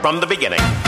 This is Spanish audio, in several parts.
from the beginning.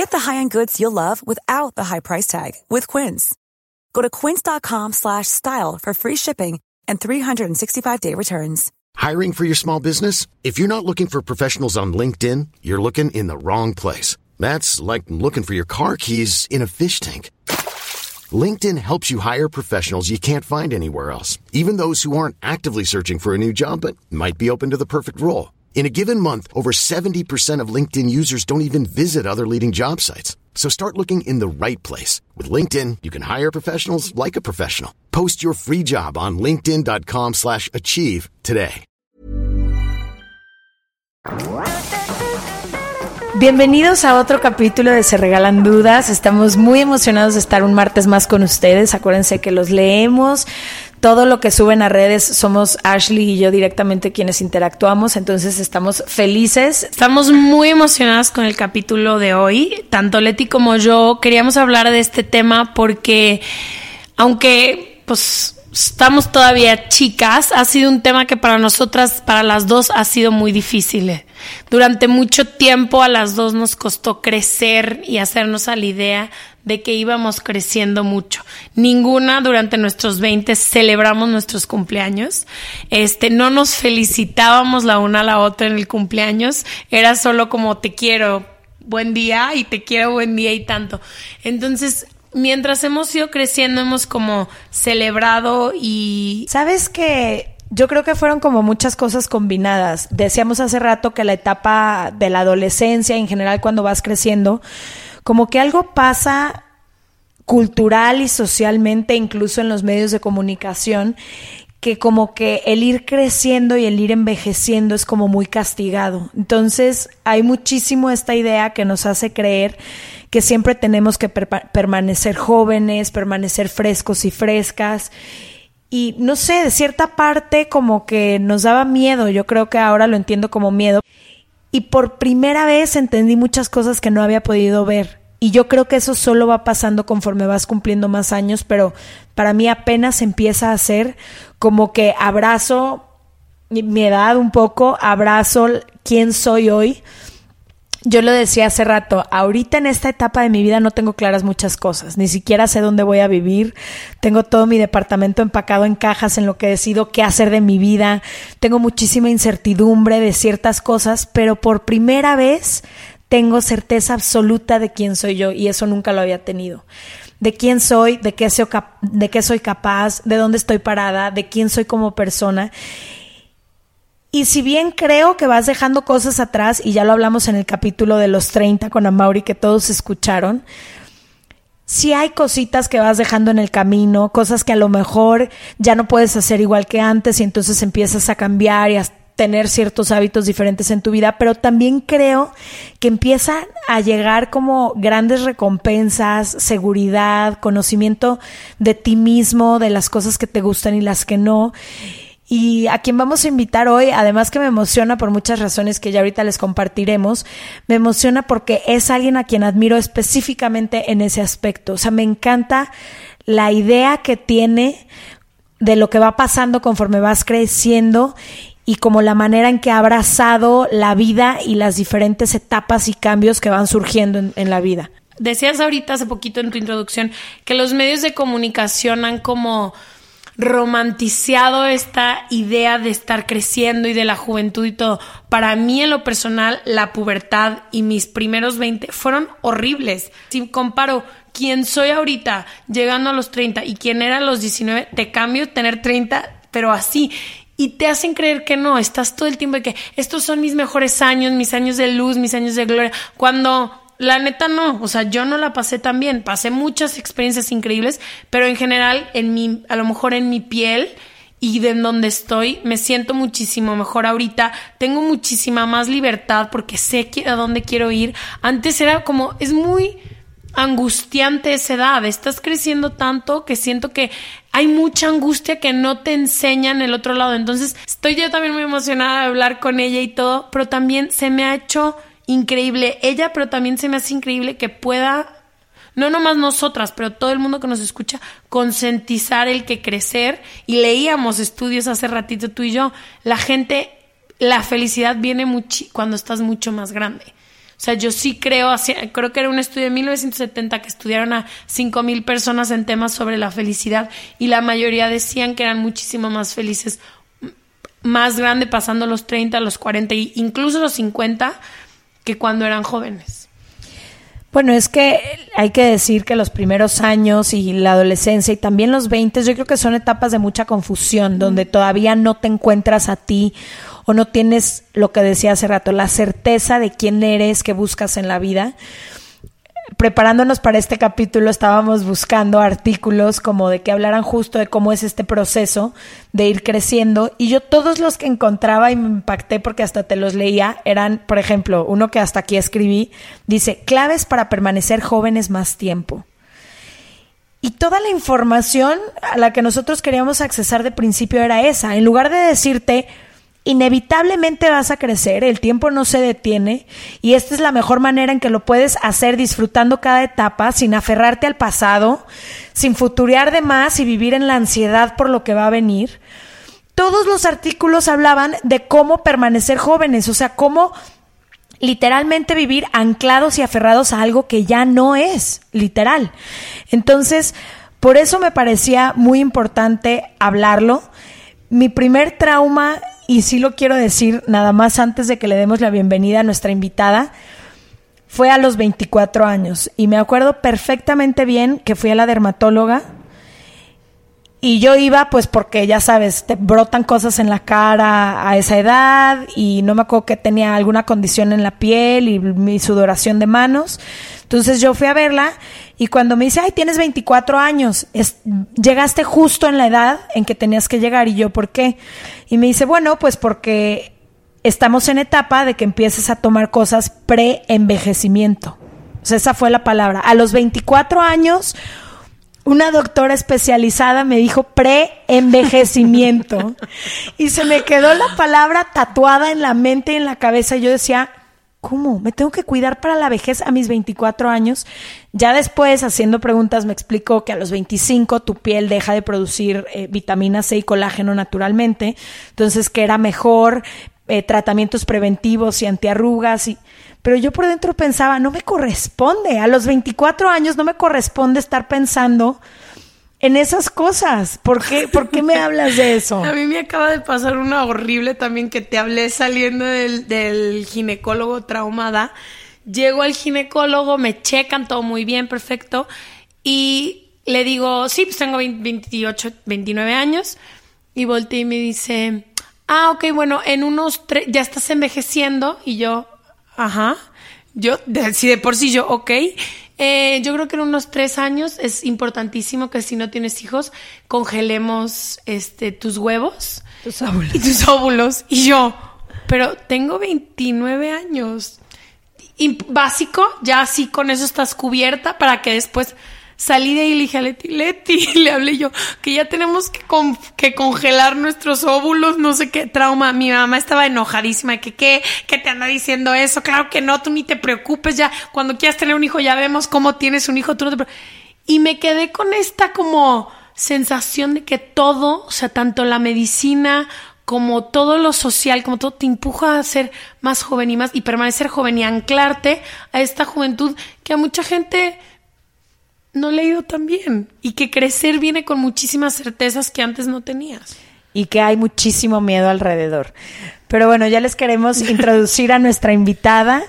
Get the high-end goods you'll love without the high price tag with Quince. Go to quince.com slash style for free shipping and 365-day returns. Hiring for your small business? If you're not looking for professionals on LinkedIn, you're looking in the wrong place. That's like looking for your car keys in a fish tank. LinkedIn helps you hire professionals you can't find anywhere else, even those who aren't actively searching for a new job but might be open to the perfect role. In a given month, over 70% of LinkedIn users don't even visit other leading job sites. So start looking in the right place. With LinkedIn, you can hire professionals like a professional. Post your free job on linkedin.com slash achieve today. Bienvenidos a otro capítulo de Se Regalan Dudas. Estamos muy emocionados de estar un martes más con ustedes. Acuérdense que los leemos. Todo lo que suben a redes somos Ashley y yo directamente quienes interactuamos. Entonces estamos felices. Estamos muy emocionadas con el capítulo de hoy. Tanto Leti como yo queríamos hablar de este tema porque, aunque pues estamos todavía chicas, ha sido un tema que para nosotras, para las dos, ha sido muy difícil. Durante mucho tiempo a las dos nos costó crecer y hacernos a la idea de que íbamos creciendo mucho. Ninguna durante nuestros 20 celebramos nuestros cumpleaños. Este, no nos felicitábamos la una a la otra en el cumpleaños. Era solo como te quiero, buen día y te quiero buen día y tanto. Entonces, mientras hemos ido creciendo, hemos como celebrado y ¿Sabes que Yo creo que fueron como muchas cosas combinadas. Decíamos hace rato que la etapa de la adolescencia, en general cuando vas creciendo, como que algo pasa cultural y socialmente, incluso en los medios de comunicación, que como que el ir creciendo y el ir envejeciendo es como muy castigado. Entonces hay muchísimo esta idea que nos hace creer que siempre tenemos que per permanecer jóvenes, permanecer frescos y frescas. Y no sé, de cierta parte como que nos daba miedo, yo creo que ahora lo entiendo como miedo. Y por primera vez entendí muchas cosas que no había podido ver. Y yo creo que eso solo va pasando conforme vas cumpliendo más años, pero para mí apenas empieza a ser como que abrazo mi edad un poco, abrazo quién soy hoy. Yo lo decía hace rato, ahorita en esta etapa de mi vida no tengo claras muchas cosas, ni siquiera sé dónde voy a vivir, tengo todo mi departamento empacado en cajas en lo que decido qué hacer de mi vida, tengo muchísima incertidumbre de ciertas cosas, pero por primera vez tengo certeza absoluta de quién soy yo y eso nunca lo había tenido. De quién soy, de qué soy, de qué soy capaz, de dónde estoy parada, de quién soy como persona. Y si bien creo que vas dejando cosas atrás, y ya lo hablamos en el capítulo de los 30 con Amauri que todos escucharon, sí hay cositas que vas dejando en el camino, cosas que a lo mejor ya no puedes hacer igual que antes y entonces empiezas a cambiar y a tener ciertos hábitos diferentes en tu vida, pero también creo que empiezan a llegar como grandes recompensas, seguridad, conocimiento de ti mismo, de las cosas que te gustan y las que no. Y a quien vamos a invitar hoy, además que me emociona por muchas razones que ya ahorita les compartiremos, me emociona porque es alguien a quien admiro específicamente en ese aspecto. O sea, me encanta la idea que tiene de lo que va pasando conforme vas creciendo y como la manera en que ha abrazado la vida y las diferentes etapas y cambios que van surgiendo en, la vida. Decías ahorita hace poquito en tu introducción que los medios de comunicación han como romanticiado esta idea de estar creciendo y de la juventud y todo. Para mí, en lo personal, la pubertad y mis primeros 20 fueron horribles. Si comparo quién soy ahorita llegando a los 30 y quién era a los 19, te cambio tener 30, pero así y te hacen creer que no, estás todo el tiempo de que estos son mis mejores años, mis años de luz, mis años de gloria, cuando la neta no, o sea, yo no la pasé tan bien, pasé muchas experiencias increíbles, pero en general, en mi, a lo mejor en mi piel y de donde estoy, me siento muchísimo mejor ahorita, tengo muchísima más libertad porque sé a dónde quiero ir. Antes era como, es muy angustiante esa edad, estás creciendo tanto que siento que hay mucha angustia que no te enseñan el otro lado. Entonces, estoy yo también muy emocionada de hablar con ella y todo, pero también se me ha hecho increíble ella, pero también se me hace increíble que pueda, no nomás nosotras, pero todo el mundo que nos escucha, concientizar el que crecer. Y leíamos estudios hace ratito tú y yo, la gente, la felicidad viene cuando estás mucho más grande. O sea, yo sí creo, creo que era un estudio de 1970 que estudiaron a 5.000 personas en temas sobre la felicidad y la mayoría decían que eran muchísimo más felices más grande pasando los 30, los 40 e incluso los 50 que cuando eran jóvenes. Bueno, es que hay que decir que los primeros años y la adolescencia y también los 20 yo creo que son etapas de mucha confusión, donde todavía no te encuentras a ti o no tienes lo que decía hace rato, la certeza de quién eres, qué buscas en la vida. Preparándonos para este capítulo estábamos buscando artículos como de que hablaran justo de cómo es este proceso de ir creciendo y yo todos los que encontraba y me impacté porque hasta te los leía eran, por ejemplo, uno que hasta aquí escribí, dice, claves para permanecer jóvenes más tiempo. Y toda la información a la que nosotros queríamos accesar de principio era esa. En lugar de decirte, inevitablemente vas a crecer, el tiempo no se detiene y esta es la mejor manera en que lo puedes hacer disfrutando cada etapa sin aferrarte al pasado, sin futurear de más y vivir en la ansiedad por lo que va a venir. Todos los artículos hablaban de cómo permanecer jóvenes, o sea, cómo literalmente vivir anclados y aferrados a algo que ya no es, literal. Entonces, por eso me parecía muy importante hablarlo. Mi primer trauma y sí lo quiero decir nada más antes de que le demos la bienvenida a nuestra invitada, fue a los 24 años y me acuerdo perfectamente bien que fui a la dermatóloga y yo iba pues porque ya sabes, te brotan cosas en la cara a esa edad y no me acuerdo que tenía alguna condición en la piel y mi sudoración de manos. Entonces yo fui a verla y cuando me dice, ay, tienes 24 años, llegaste justo en la edad en que tenías que llegar. Y yo, ¿por qué? Y me dice, bueno, pues porque estamos en etapa de que empieces a tomar cosas pre-envejecimiento. O sea, esa fue la palabra. A los 24 años, una doctora especializada me dijo pre-envejecimiento. y se me quedó la palabra tatuada en la mente y en la cabeza. Y yo decía, ¿cómo? ¿Me tengo que cuidar para la vejez a mis 24 años? Ya después, haciendo preguntas, me explicó que a los 25 tu piel deja de producir eh, vitamina C y colágeno naturalmente, entonces que era mejor eh, tratamientos preventivos y antiarrugas y... Pero yo por dentro pensaba, no me corresponde, a los 24 años no me corresponde estar pensando en esas cosas. ¿Por qué, ¿Por qué me hablas de eso? A mí me acaba de pasar una horrible también que te hablé saliendo del, del ginecólogo traumada. Llego al ginecólogo, me checan todo muy bien, perfecto. Y le digo, sí, pues tengo 28, 29 años. Y volteé y me dice, ah, ok, bueno, en unos tres, ya estás envejeciendo. Y yo, ajá. Yo, de, si de por sí yo, ok. Eh, yo creo que en unos tres años es importantísimo que si no tienes hijos, congelemos este, tus huevos. Tus óvulos. Y tus óvulos. Y yo, pero tengo 29 años. Y básico, ya así con eso estás cubierta para que después Salí de ahí y le dije a Leti, Leti, le hablé yo, que ya tenemos que, que congelar nuestros óvulos, no sé qué trauma. Mi mamá estaba enojadísima, que qué, que te anda diciendo eso. Claro que no, tú ni te preocupes, ya cuando quieras tener un hijo ya vemos cómo tienes un hijo, tú no te Y me quedé con esta como sensación de que todo, o sea, tanto la medicina como todo lo social, como todo te empuja a ser más joven y más y permanecer joven y anclarte a esta juventud que a mucha gente no le ha ido tan bien y que crecer viene con muchísimas certezas que antes no tenías. Y que hay muchísimo miedo alrededor. Pero bueno, ya les queremos introducir a nuestra invitada.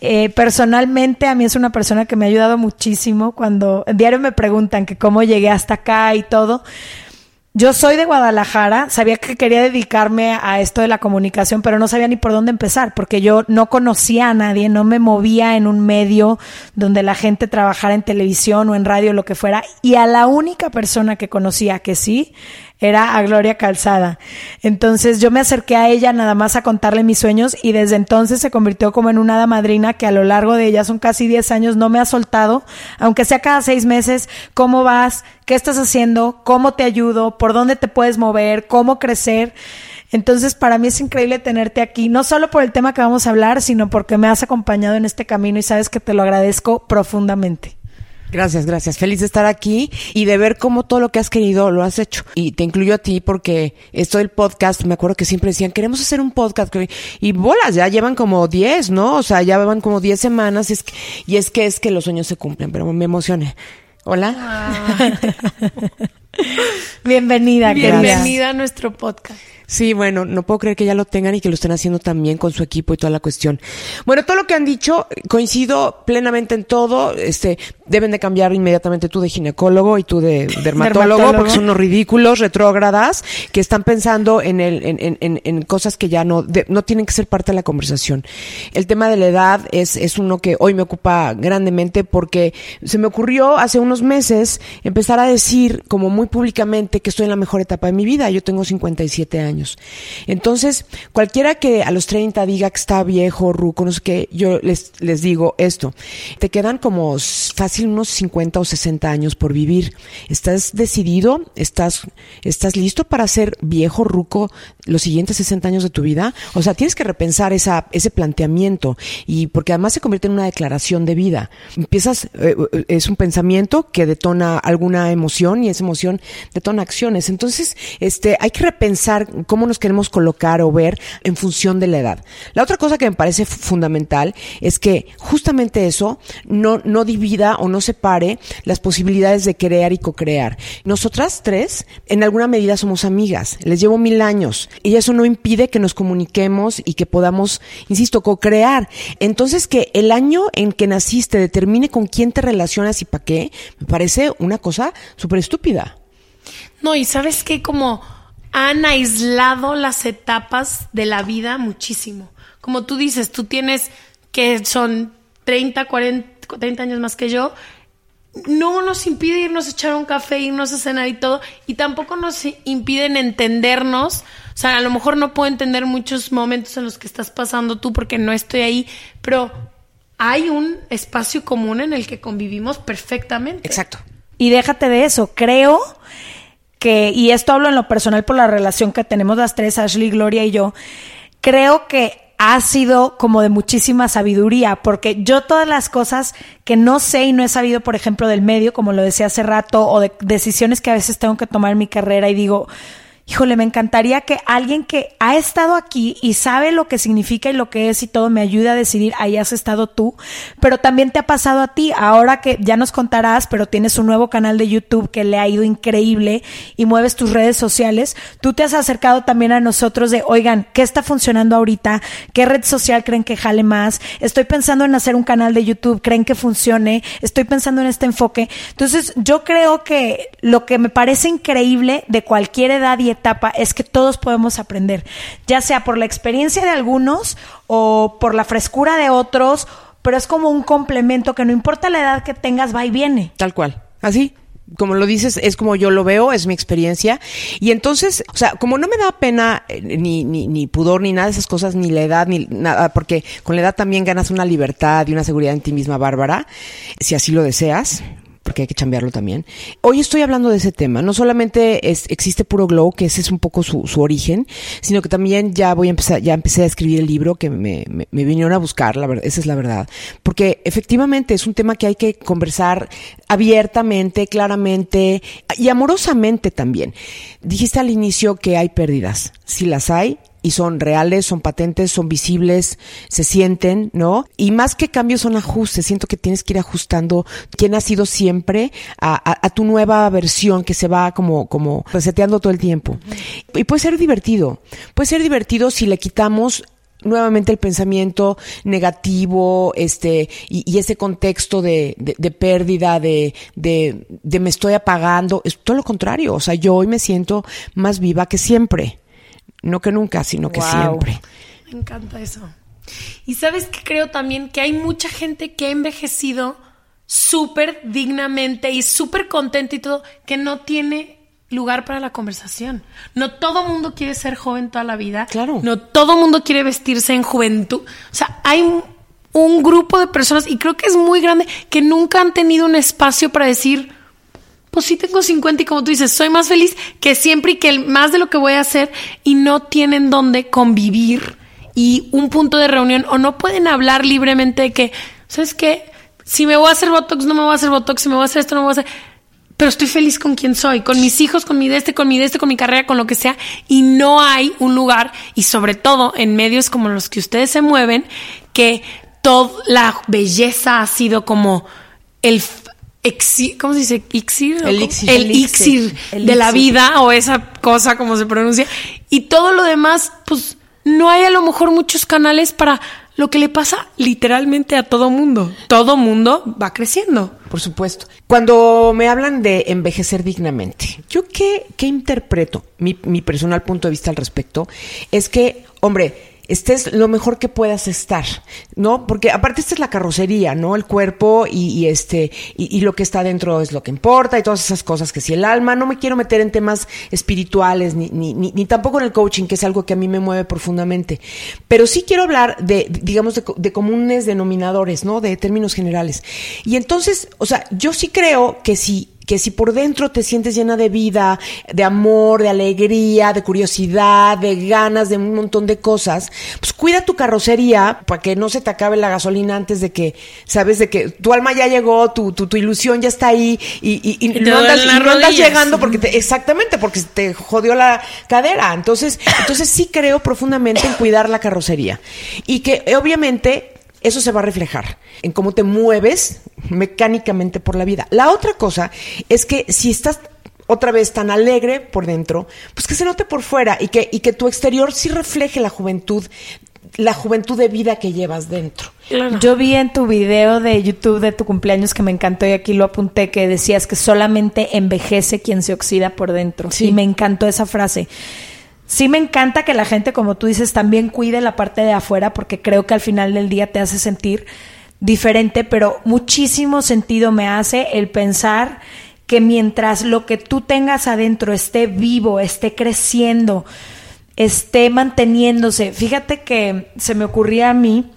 Eh, personalmente, a mí es una persona que me ha ayudado muchísimo cuando en diario me preguntan que cómo llegué hasta acá y todo. Yo soy de Guadalajara, sabía que quería dedicarme a esto de la comunicación, pero no sabía ni por dónde empezar, porque yo no conocía a nadie, no me movía en un medio donde la gente trabajara en televisión o en radio, lo que fuera, y a la única persona que conocía que sí era a Gloria Calzada. Entonces yo me acerqué a ella nada más a contarle mis sueños y desde entonces se convirtió como en una hada madrina que a lo largo de ella son casi 10 años no me ha soltado, aunque sea cada seis meses, cómo vas, qué estás haciendo, cómo te ayudo, por dónde te puedes mover, cómo crecer. Entonces, para mí es increíble tenerte aquí, no solo por el tema que vamos a hablar, sino porque me has acompañado en este camino y sabes que te lo agradezco profundamente. Gracias, gracias. Feliz de estar aquí y de ver cómo todo lo que has querido lo has hecho. Y te incluyo a ti porque esto del podcast, me acuerdo que siempre decían, queremos hacer un podcast. Y bolas, ya llevan como 10, ¿no? O sea, ya llevan como 10 semanas y es, que, y es que es que los sueños se cumplen, pero me emocioné. Hola. Ah. Bienvenida, Bienvenida a nuestro podcast. Sí, bueno, no puedo creer que ya lo tengan y que lo estén haciendo también con su equipo y toda la cuestión. Bueno, todo lo que han dicho, coincido plenamente en todo. Este, deben de cambiar inmediatamente tú de ginecólogo y tú de dermatólogo, porque son unos ridículos, retrógradas, que están pensando en, el, en, en, en cosas que ya no, no tienen que ser parte de la conversación. El tema de la edad es, es uno que hoy me ocupa grandemente porque se me ocurrió hace unos meses empezar a decir como muy públicamente que estoy en la mejor etapa de mi vida. Yo tengo 57 años. Entonces, cualquiera que a los 30 diga que está viejo, ruco, no sé qué, yo les, les digo esto. Te quedan como fácil unos 50 o 60 años por vivir. ¿Estás decidido? ¿Estás, estás listo para ser viejo, ruco los siguientes 60 años de tu vida? O sea, tienes que repensar esa, ese planteamiento y porque además se convierte en una declaración de vida. Empiezas, eh, eh, es un pensamiento que detona alguna emoción y esa emoción detona acciones. Entonces, este, hay que repensar cómo nos queremos colocar o ver en función de la edad. La otra cosa que me parece fundamental es que justamente eso no, no divida o no separe las posibilidades de crear y co-crear. Nosotras tres, en alguna medida somos amigas, les llevo mil años y eso no impide que nos comuniquemos y que podamos, insisto, co-crear. Entonces que el año en que naciste determine con quién te relacionas y para qué, me parece una cosa súper estúpida. No, y sabes que como han aislado las etapas de la vida muchísimo. Como tú dices, tú tienes que son 30, 40, 30 años más que yo. No nos impide irnos a echar un café, irnos a cenar y todo. Y tampoco nos impiden entendernos. O sea, a lo mejor no puedo entender muchos momentos en los que estás pasando tú porque no estoy ahí, pero hay un espacio común en el que convivimos perfectamente. Exacto. Y déjate de eso, creo que, y esto hablo en lo personal por la relación que tenemos las tres, Ashley, Gloria y yo, creo que ha sido como de muchísima sabiduría, porque yo todas las cosas que no sé y no he sabido, por ejemplo, del medio, como lo decía hace rato, o de decisiones que a veces tengo que tomar en mi carrera y digo, híjole, me encantaría que alguien que ha estado aquí y sabe lo que significa y lo que es y todo me ayude a decidir, ahí has estado tú, pero también te ha pasado a ti, ahora que ya nos contarás, pero tienes un nuevo canal de YouTube que le ha ido increíble y mueves tus redes sociales, tú te has acercado también a nosotros de, oigan, ¿qué está funcionando ahorita? ¿Qué red social creen que jale más? Estoy pensando en hacer un canal de YouTube, ¿creen que funcione? Estoy pensando en este enfoque. Entonces, yo creo que lo que me parece increíble de cualquier edad y etapa es que todos podemos aprender, ya sea por la experiencia de algunos o por la frescura de otros, pero es como un complemento que no importa la edad que tengas, va y viene. Tal cual. Así, como lo dices, es como yo lo veo, es mi experiencia. Y entonces, o sea, como no me da pena eh, ni, ni, ni, pudor ni nada de esas cosas, ni la edad, ni nada, porque con la edad también ganas una libertad y una seguridad en ti misma bárbara, si así lo deseas porque hay que cambiarlo también. Hoy estoy hablando de ese tema. No solamente es, existe Puro Glow, que ese es un poco su, su, origen, sino que también ya voy a empezar, ya empecé a escribir el libro que me, me, vinieron a buscar, esa es la verdad. Porque efectivamente es un tema que hay que conversar abiertamente, claramente y amorosamente también. Dijiste al inicio que hay pérdidas. Si las hay, y son reales, son patentes, son visibles, se sienten, ¿no? Y más que cambios son ajustes. Siento que tienes que ir ajustando quién ha sido siempre a, tu nueva versión que se va como, como reseteando todo el tiempo. Y puede ser divertido. Puede ser divertido si le quitamos nuevamente el pensamiento negativo, este, y, ese contexto de, de, pérdida, de, de, de, me estoy apagando, es todo lo contrario. O sea, yo hoy me siento más viva que siempre. No que nunca, sino que siempre. Me encanta eso. Y sabes que creo también que hay mucha gente que ha envejecido súper dignamente y súper contenta y todo, que no tiene lugar para la conversación. No todo mundo quiere ser joven toda la vida. Claro. No todo mundo quiere vestirse en juventud. O sea, hay un, grupo de personas, y creo que es muy grande, que nunca han tenido un espacio para decir, pues sí tengo 50 y como tú dices, soy más feliz que siempre y que más de lo que voy a hacer y no tienen donde convivir y un punto de reunión o no pueden hablar libremente de que, ¿sabes qué? Si me voy a hacer Botox, no me voy a hacer Botox, si me voy a hacer esto, no me voy a hacer pero estoy feliz con quien soy, con mis hijos, con mi de este, con mi de este, con mi carrera, con lo que sea, y no hay un lugar, y sobre todo en medios como los que ustedes se mueven, que toda la belleza ha sido como el ¿cómo se dice? ¿Ixir? El ixir, el, de la vida o esa cosa como se pronuncia. Y todo lo demás, pues no hay a lo mejor muchos canales para lo que le pasa literalmente a todo mundo. Todo mundo va creciendo. Por supuesto. Cuando me hablan de envejecer dignamente, ¿yo qué, qué interpreto? Mi, mi personal punto de vista al respecto es que, hombre, estés lo mejor que puedas estar, ¿no? Porque aparte esta es la carrocería, ¿no? El cuerpo y, este y, lo que está dentro es lo que importa y todas esas cosas que si el alma, no me quiero meter en temas espirituales ni, ni, tampoco en el coaching, que es algo que a mí me mueve profundamente, pero sí quiero hablar de, digamos, de, de comunes denominadores, ¿no? De términos generales. Y entonces, o sea, yo sí creo que si que si por dentro te sientes llena de vida, de amor, de alegría, de curiosidad, de ganas, de un montón de cosas, pues cuida tu carrocería para que no se te acabe la gasolina antes de que, sabes, de que tu alma ya llegó, tu, tu, tu ilusión ya está ahí y, y, no, andas, llegando porque te, exactamente, porque te jodió la cadera. Entonces, entonces sí creo profundamente en cuidar la carrocería. Y que obviamente eso se va a reflejar en cómo te mueves mecánicamente por la vida. La otra cosa es que si estás otra vez tan alegre por dentro, pues que se note por fuera y que, y que tu exterior sí refleje la juventud, la juventud de vida que llevas dentro. Yo vi en tu video de YouTube de tu cumpleaños que me encantó y aquí lo apunté que decías que solamente envejece quien se oxida por dentro. Sí. Y me encantó esa frase sí me encanta que la gente, como tú dices, también cuide la parte de afuera, porque creo que al final del día te hace sentir diferente, pero muchísimo sentido me hace el pensar que mientras lo que tú tengas adentro esté vivo, esté creciendo, esté manteniéndose, fíjate que se me ocurría a mí,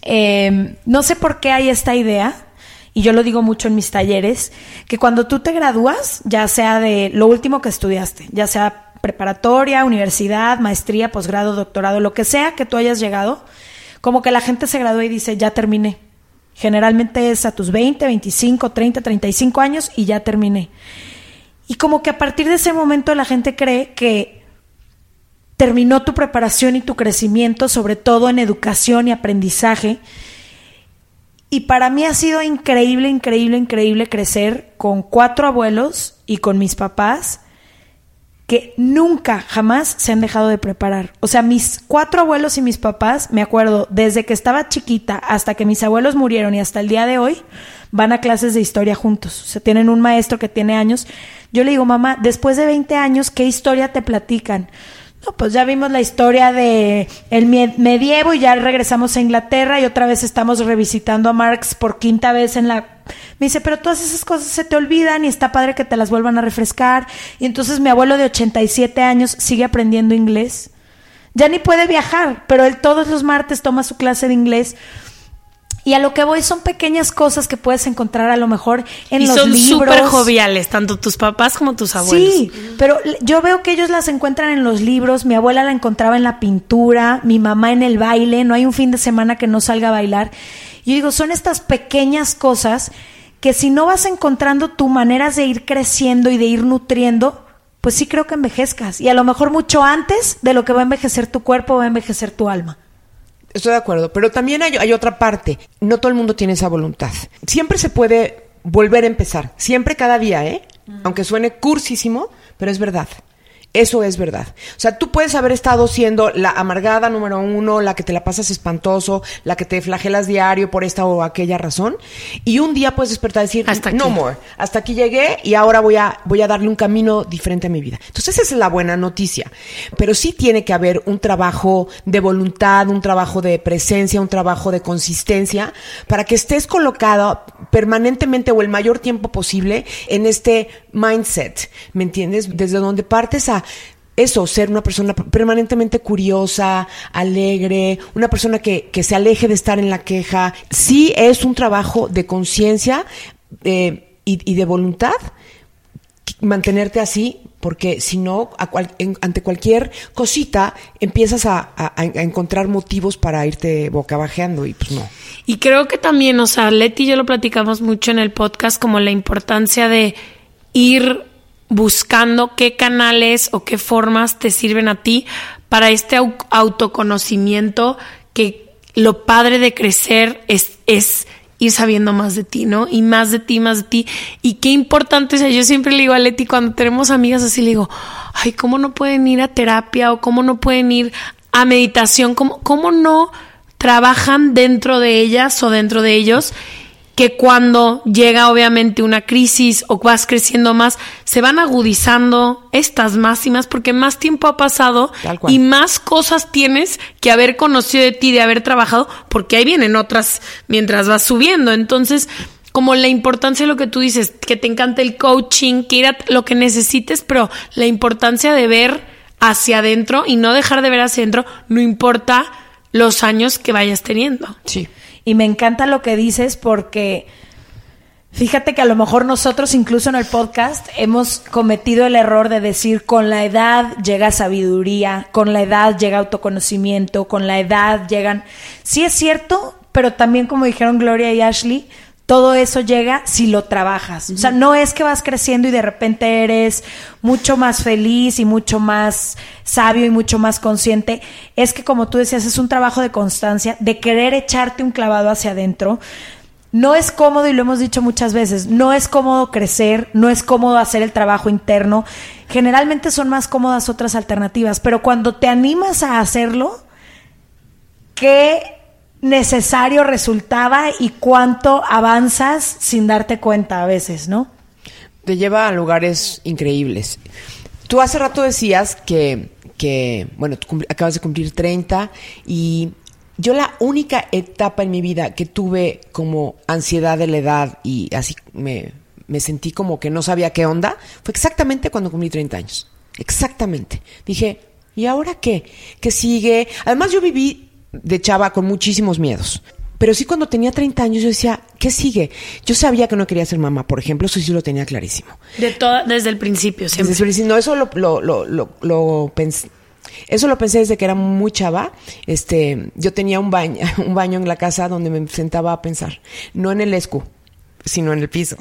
em, no sé por qué hay esta idea, y yo lo digo mucho en mis talleres, que cuando tú te gradúas, ya sea de lo último que estudiaste, ya sea preparatoria, universidad, maestría, posgrado, doctorado, lo que sea que tú hayas llegado, como que la gente se gradúa y dice, ya terminé. Generalmente es a tus 20, 25, 30, 35 años y ya terminé. Y como que a partir de ese momento la gente cree que terminó tu preparación y tu crecimiento, sobre todo en educación y aprendizaje. Y para mí ha sido increíble, increíble, increíble crecer con cuatro abuelos y con mis papás que nunca, jamás se han dejado de preparar. O sea, mis cuatro abuelos y mis papás, me acuerdo, desde que estaba chiquita hasta que mis abuelos murieron y hasta el día de hoy, van a clases de historia juntos. O sea, tienen un maestro que tiene años. Yo le digo, mamá, después de 20 años, ¿qué historia te platican? No, pues ya vimos la historia de el medievo y ya regresamos a Inglaterra y otra vez estamos revisitando a Marx por quinta vez en la me dice, pero todas esas cosas se te olvidan y está padre que te las vuelvan a refrescar. Y entonces mi abuelo de 87 años sigue aprendiendo inglés. Ya ni puede viajar, pero él todos los martes toma su clase de inglés. Y a lo que voy son pequeñas cosas que puedes encontrar a lo mejor en y los son súper joviales, tanto tus papás como tus abuelos. Sí, pero yo veo que ellos las encuentran en los libros. Mi abuela la encontraba en la pintura, mi mamá en el baile. No hay un fin de semana que no salga a bailar. Yo digo, son estas pequeñas cosas que si no vas encontrando tu maneras de ir creciendo y de ir nutriendo, pues sí creo que envejezcas. Y a lo mejor mucho antes de lo que va a envejecer tu cuerpo, va a envejecer tu alma. Estoy de acuerdo, pero también hay, hay otra parte. No todo el mundo tiene esa voluntad. Siempre se puede volver a empezar. Siempre cada día, ¿eh? Aunque suene cursísimo, pero es verdad. Eso es verdad. O sea, tú puedes haber estado siendo la amargada número uno, la que te la pasas espantoso, la que te flagelas diario por esta o aquella razón, y un día puedes despertar y decir, Hasta no aquí. more, hasta aquí llegué y ahora voy a, voy a darle un camino diferente a mi vida. Entonces esa es la buena noticia. Pero sí tiene que haber un trabajo de voluntad, un trabajo de presencia, un trabajo de consistencia, para que estés colocado permanentemente o el mayor tiempo posible en este mindset, ¿me entiendes? Desde donde partes a eso, ser una persona permanentemente curiosa, alegre, una persona que, que se aleje de estar en la queja. Sí es un trabajo de conciencia eh, y, de voluntad mantenerte así, porque si no, ante cualquier cosita empiezas a, a- a encontrar motivos para irte bocabajeando y pues no. Y creo que también, o sea, Leti y yo lo platicamos mucho en el podcast, como la importancia de ir buscando qué canales o qué formas te sirven a ti para este au- autoconocimiento que lo padre de crecer es, es ir sabiendo más de ti, ¿no? Y más de ti, más de ti. Y qué importante, o sea, yo siempre le digo a Leti cuando tenemos amigas así, le digo, ay, ¿cómo no pueden ir a terapia o cómo no pueden ir a meditación? ¿Cómo, cómo no trabajan dentro de ellas o dentro de ellos? Que cuando llega obviamente una crisis o vas creciendo más, se van agudizando estas máximas porque más tiempo ha pasado y más cosas tienes que haber conocido de ti, de haber trabajado, porque ahí vienen otras mientras vas subiendo. Entonces, como la importancia de lo que tú dices, que te encanta el coaching, que ir a lo que necesites, pero la importancia de ver hacia adentro y no dejar de ver hacia adentro, no importa los años que vayas teniendo. Sí. Y me encanta lo que dices porque fíjate que a lo mejor nosotros incluso en el podcast hemos cometido el error de decir con la edad llega sabiduría, con la edad llega autoconocimiento, con la edad llegan... Sí es cierto, pero también como dijeron Gloria y Ashley, todo eso llega si lo trabajas. O sea, no es que vas creciendo y de repente eres mucho más feliz y mucho más sabio y mucho más consciente. Es que, como tú decías, es un trabajo de constancia, de querer echarte un clavado hacia adentro. No es cómodo, y lo hemos dicho muchas veces, no es cómodo crecer, no es cómodo hacer el trabajo interno. Generalmente son más cómodas otras alternativas, pero cuando te animas a hacerlo, qué necesario resultaba y cuánto avanzas sin darte cuenta a veces, ¿no? Te lleva a lugares increíbles. Tú hace rato decías que, que bueno, tú acabas de cumplir 30 y yo la única etapa en mi vida que tuve como ansiedad de la edad y así me, me sentí como que no sabía qué onda fue exactamente cuando cumplí 30 años. Exactamente. Dije, ¿y ahora qué? ¿Qué sigue? Además yo viví de chava con muchísimos miedos. Pero sí cuando tenía 30 años yo decía, ¿qué sigue? Yo sabía que no quería ser mamá, por ejemplo, eso sí lo tenía clarísimo. De toda, desde el principio, siempre. Desde el principio, no, eso lo, lo, lo, lo, pensé. Eso lo pensé desde que era muy chava. Este, yo tenía un baño, un baño en la casa donde me sentaba a pensar, no en el escu, sino en el piso.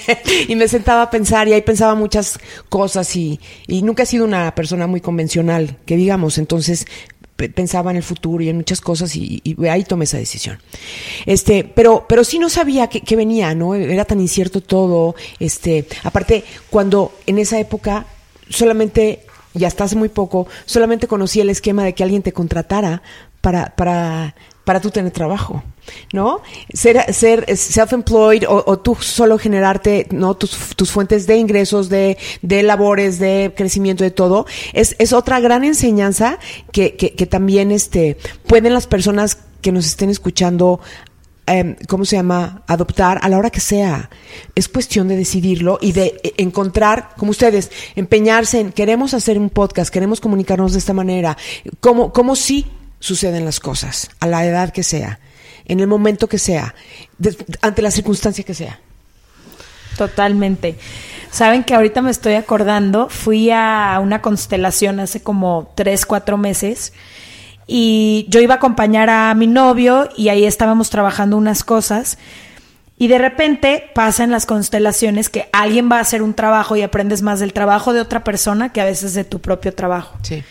y me sentaba a pensar y ahí pensaba muchas cosas y, y nunca he sido una persona muy convencional, que digamos, entonces pensaba en el futuro y en muchas cosas y, y ahí tomé esa decisión. Este, pero, pero sí no sabía que, que venía, ¿no? Era tan incierto todo. Este, aparte, cuando en esa época solamente, y hasta hace muy poco, solamente conocí el esquema de que alguien te contratara para, para, para tú tener trabajo, ¿no? Ser, ser self-employed o, o tú solo generarte, ¿no? Tus, tus fuentes de ingresos, de, de labores, de crecimiento, de todo, es, es otra gran enseñanza que, que, que también, este, pueden las personas que nos estén escuchando eh, ¿cómo se llama? Adoptar a la hora que sea. Es cuestión de decidirlo y de eh, encontrar, como ustedes, empeñarse en, queremos hacer un podcast, queremos comunicarnos de esta manera, cómo, cómo sí suceden las cosas, a la edad que sea, en el momento que sea, de- ante la circunstancia que sea. Totalmente. Saben que ahorita me estoy acordando, fui a una constelación hace como tres, cuatro meses y yo iba a acompañar a mi novio y ahí estábamos trabajando unas cosas Y de repente pasa en las constelaciones que alguien va a hacer un trabajo y aprendes más del trabajo de otra persona que a veces de tu propio trabajo. Sí.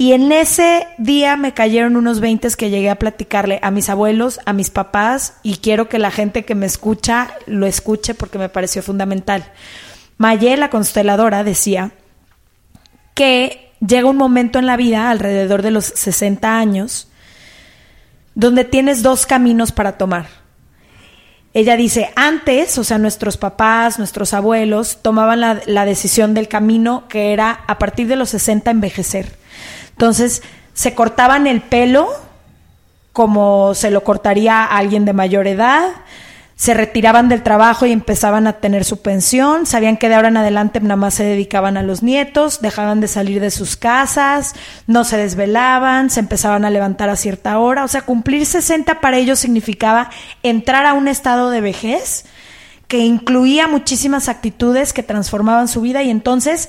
Y en ese día me cayeron unos 20 que llegué a platicarle a mis abuelos, a mis papás, y quiero que la gente que me escucha lo escuche porque me pareció fundamental. Mayé, la consteladora, decía que llega un momento en la vida, alrededor de los 60 años, donde tienes dos caminos para tomar. Ella dice, antes, o sea, nuestros papás, nuestros abuelos, tomaban la, la decisión del camino que era a partir de los 60 envejecer entonces, se cortaban el pelo como se lo cortaría a alguien de mayor edad, se retiraban del trabajo y empezaban a tener su pensión, sabían que de ahora en adelante nada más se dedicaban a los nietos, dejaban de salir de sus casas, no se desvelaban, se empezaban a levantar a cierta hora, o sea, cumplir 60 para ellos significaba entrar a un estado de vejez que incluía muchísimas actitudes que transformaban su vida y entonces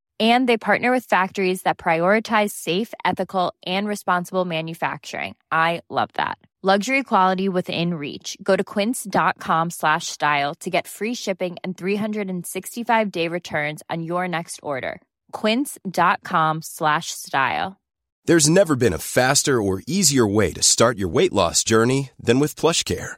and they partner with factories that prioritize safe ethical and responsible manufacturing. I love that. Luxury quality within reach. Go to quince.com slash style to get free shipping and 365 day returns on your next order. quince.com slash style. There's never been a faster or easier way to start your weight loss journey than with plush care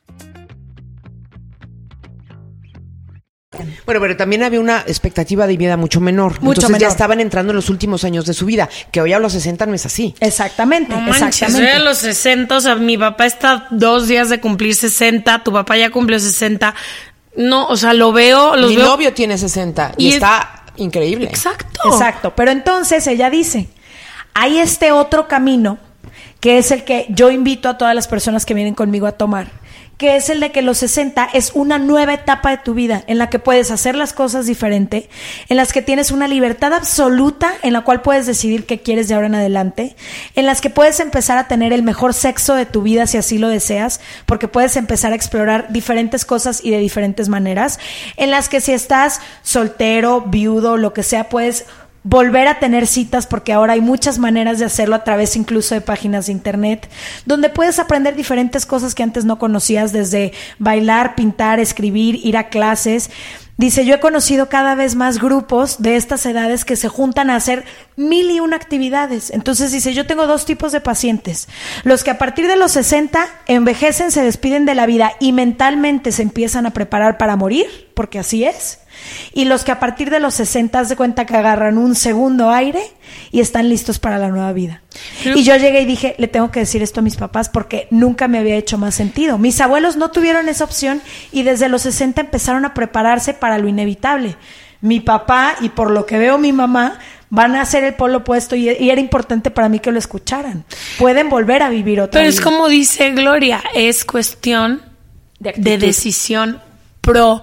Bueno, pero también había una expectativa de vida mucho menor. Mucho Entonces menor. ya estaban entrando en los últimos años de su vida, que hoy a los 60 no es así. Exactamente, No manches, exactamente. a los 60, o sea, mi papá está dos días de cumplir 60, tu papá ya cumplió 60. No, o sea, lo veo, los Mi veo. novio tiene 60 y, Y es- está increíble. Exacto. Exacto, pero entonces ella dice, hay este otro camino que es el que yo invito a todas las personas que vienen conmigo a tomar, que es el de que los 60 es una nueva etapa de tu vida en la que puedes hacer las cosas diferente, en las que tienes una libertad absoluta en la cual puedes decidir qué quieres de ahora en adelante, en las que puedes empezar a tener el mejor sexo de tu vida si así lo deseas, porque puedes empezar a explorar diferentes cosas y de diferentes maneras, en las que si estás soltero, viudo, lo que sea, puedes volver a tener citas porque ahora hay muchas maneras de hacerlo a través incluso de páginas de internet donde puedes aprender diferentes cosas que antes no conocías desde bailar, pintar, escribir, ir a clases. Dice, yo he conocido cada vez más grupos de estas edades que se juntan a hacer mil y una actividades. Entonces dice, yo tengo dos tipos de pacientes. Los que a partir de los 60 envejecen, se despiden de la vida y mentalmente se empiezan a preparar para morir, porque así es. Y los que a partir de los 60 se cuenta que agarran un segundo aire y están listos para la nueva vida. y yo llegué y dije, le tengo que decir esto a mis papás porque nunca me había hecho más sentido. Mis abuelos no tuvieron esa opción y desde los 60 empezaron a prepararse para lo inevitable. Mi papá y por lo que veo mi mamá van a hacer el polo opuesto y, era importante para mí que lo escucharan. Pueden volver a vivir otra Pero es como dice Gloria, es cuestión de, de decisión pro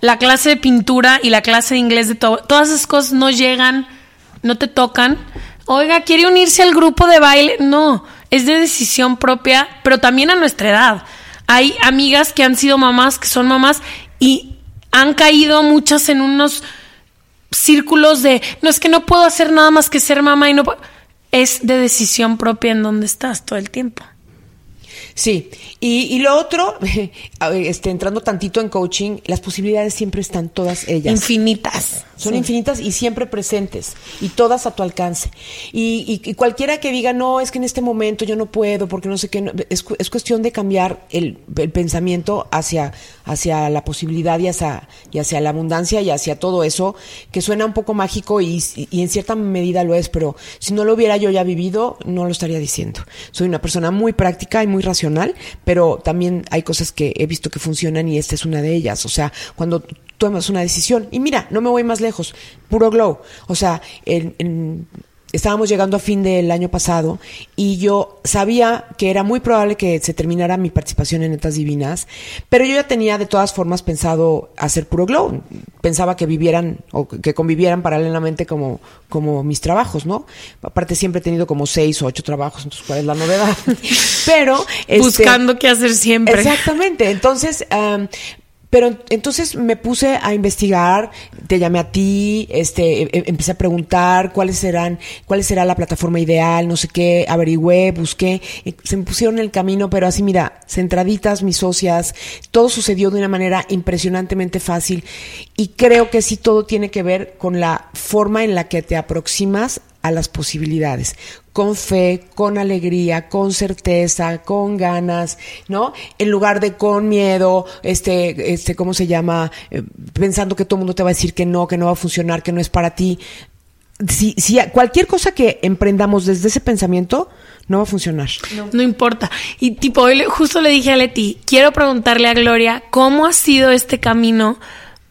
la clase de pintura y la clase de inglés de todo, todas esas cosas no llegan, no te tocan. Oiga, ¿quiere unirse al grupo de baile? No, es de decisión propia, pero también a nuestra edad. Hay amigas que han sido mamás, que son mamás y han caído muchas en unos círculos de, no es que no puedo hacer nada más que ser mamá y no Es de decisión propia en donde estás todo el tiempo. Sí, y, lo otro, este, entrando tantito en coaching, las posibilidades siempre están todas ellas. Infinitas. Son infinitas y siempre presentes y todas a tu alcance. Y, cualquiera que diga, no, es que en este momento yo no puedo porque no sé qué, es, es, cuestión de cambiar el, pensamiento hacia, hacia la posibilidad y hacia, y hacia la abundancia y hacia todo eso, que suena un poco mágico y, y en cierta medida lo es, pero si no lo hubiera yo ya vivido, no lo estaría diciendo. Soy una persona muy práctica y muy racional pero también hay cosas que he visto que funcionan y esta es una de ellas. O sea, cuando tomas una decisión, y mira, no me voy más lejos, puro glow. O sea, en estábamos llegando a fin del año pasado y yo sabía que era muy probable que se terminara mi participación en Netas Divinas, pero yo ya tenía de todas formas pensado hacer puro glow. Pensaba que vivieran o que convivieran paralelamente como, como mis trabajos, ¿no? Aparte siempre he tenido como seis o ocho trabajos, entonces cuál es la novedad. pero... Este, Buscando qué hacer siempre. Exactamente. Entonces, pero entonces me puse a investigar, te llamé a ti, este, e, e, empecé a preguntar cuáles serán, cuál será la plataforma ideal, no sé qué, averigüé, busqué, se me pusieron en el camino, pero así mira, centraditas, mis socias, todo sucedió de una manera impresionantemente fácil y creo que sí todo tiene que ver con la forma en la que te aproximas a las posibilidades, con fe, con alegría, con certeza, con ganas, ¿no? En lugar de con miedo, este, este, ¿cómo se llama? Eh, pensando que todo el mundo te va a decir que no, que no va a funcionar, que no es para ti. Si, si cualquier cosa que emprendamos desde ese pensamiento, no va a funcionar. No, importa. Y tipo, hoy justo le dije a Leti, quiero preguntarle a Gloria, ¿cómo ha sido este camino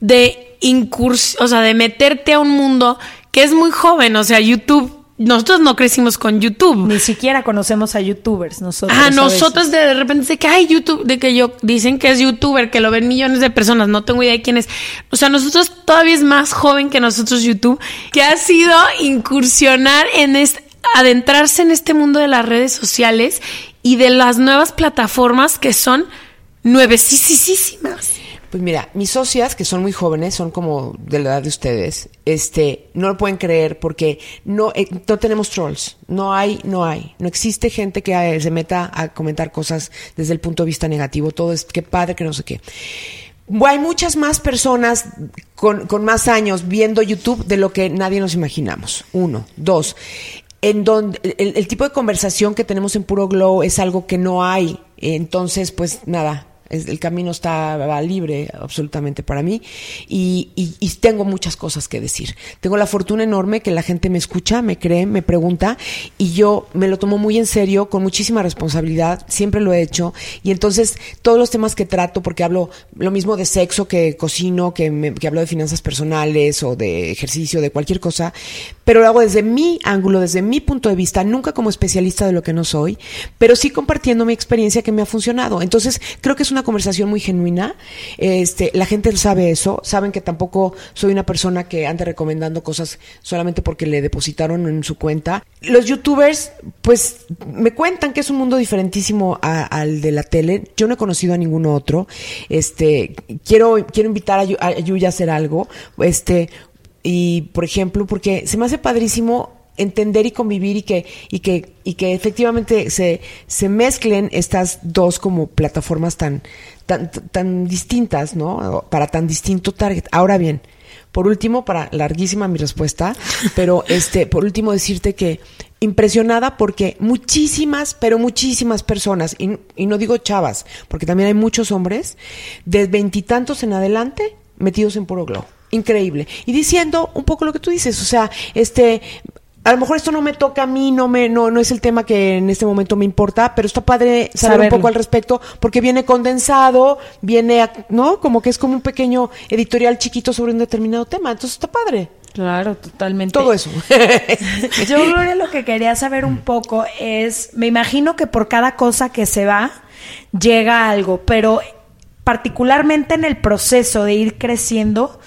de incursión, o sea, de meterte a un mundo que es muy joven, o sea, YouTube nosotros no crecimos con YouTube. Ni siquiera conocemos a youtubers nosotros. Ah, nosotros de repente de que hay YouTube, de que yo dicen que es youtuber, que lo ven millones de personas, no tengo idea de quién es. O sea, nosotros todavía es más joven que nosotros YouTube, que ha sido incursionar en este, adentrarse en este mundo de las redes sociales y de las nuevas plataformas que son nuevesísimas. Pues mira, mis socias, que son muy jóvenes, son como de la edad de ustedes, este, no lo pueden creer porque no, eh, no tenemos trolls. No hay, no hay. No existe gente que eh, se meta a comentar cosas desde el punto de vista negativo. Todo es que padre, que no sé qué. Hay muchas más personas con, con más años viendo YouTube de lo que nadie nos imaginamos. Uno. Dos. En donde el tipo de conversación que tenemos en Puro Glow es algo que no hay. Entonces, pues nada, el camino está libre absolutamente para mí y, tengo muchas cosas que decir. Tengo la fortuna enorme que la gente me escucha, me cree, me pregunta y yo me lo tomo muy en serio, con muchísima responsabilidad, siempre lo he hecho y entonces todos los temas que trato, porque hablo lo mismo de sexo que cocino, que, que hablo de finanzas personales o de ejercicio, de cualquier cosa, pero lo hago desde mi ángulo, desde mi punto de vista, nunca como especialista de lo que no soy, pero sí compartiendo mi experiencia que me ha funcionado. Entonces creo que es una conversación muy genuina. Este, la gente sabe eso, saben que tampoco soy una persona que ande recomendando cosas solamente porque le depositaron en su cuenta. Los youtubers, pues, me cuentan que es un mundo diferentísimo al de la tele. Yo no he conocido a ningún otro. Este, quiero, quiero invitar a, a Yuya a hacer algo. Este, y, por ejemplo, porque se me hace padrísimo entender y convivir y que, y que, y que efectivamente se, se mezclen estas dos como plataformas tan, tan, tan distintas, ¿no? Para tan distinto target. Ahora bien, por último, para larguísima mi respuesta, pero este, por último decirte que impresionada porque muchísimas, pero muchísimas personas, y, y no digo chavas, porque también hay muchos hombres, de veintitantos en adelante, metidos en puro globo. Increíble. Y diciendo un poco lo que tú dices, o sea, este, a lo mejor esto no me toca a mí, no me, no, no es el tema que en este momento me importa, pero está padre saber Saberlo. un poco al respecto, porque viene condensado, viene, a- ¿no? Como que es como un pequeño editorial chiquito sobre un determinado tema. Entonces está padre. Claro, totalmente. Todo eso. Yo, Gloria, lo que quería saber un poco es, me imagino que por cada cosa que se va, llega algo, pero particularmente en el proceso de ir creciendo,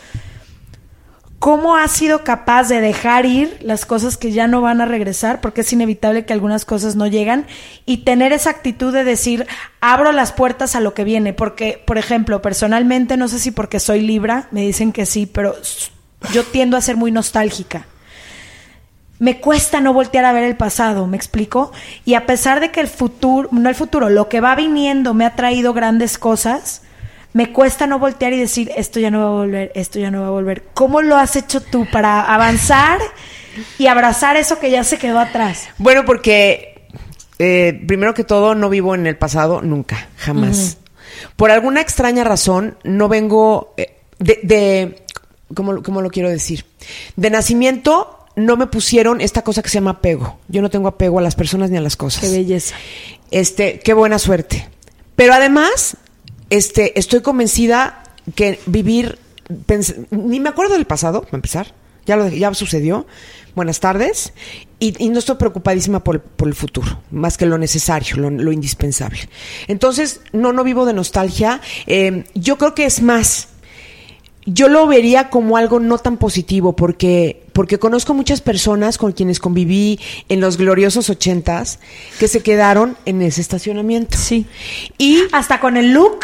¿cómo has sido capaz de dejar ir las cosas que ya no van a regresar? Porque es inevitable que algunas cosas no llegan y tener esa actitud de decir, abro las puertas a lo que viene. Porque, por ejemplo, personalmente, no sé si porque soy Libra, me dicen que sí, pero yo tiendo a ser muy nostálgica me cuesta no voltear a ver el pasado, ¿me explico? Y a pesar de que el futuro, no el futuro, lo que va viniendo me ha traído grandes cosas, me cuesta no voltear y decir, esto ya no va a volver, esto ya no va a volver. ¿Cómo lo has hecho tú para avanzar y abrazar eso que ya se quedó atrás? Bueno, porque eh, primero que todo no vivo en el pasado nunca, jamás. Por alguna extraña razón no vengo eh, de, de ¿cómo, cómo lo quiero decir? De nacimiento no me pusieron esta cosa que se llama apego. Yo no tengo apego a las personas ni a las cosas. Qué belleza. Este, qué buena suerte. Pero además, este, estoy convencida que vivir, ni me acuerdo del pasado, para empezar, ya lo ya sucedió. Buenas tardes. Y, no estoy preocupadísima por, el futuro, más que lo necesario, lo, indispensable. Entonces, no, no vivo de nostalgia. Eh, yo creo que es más, yo lo vería como algo no tan positivo porque porque conozco muchas personas con quienes conviví en los gloriosos ochentas que se quedaron en ese estacionamiento. Sí. Y Hasta con el look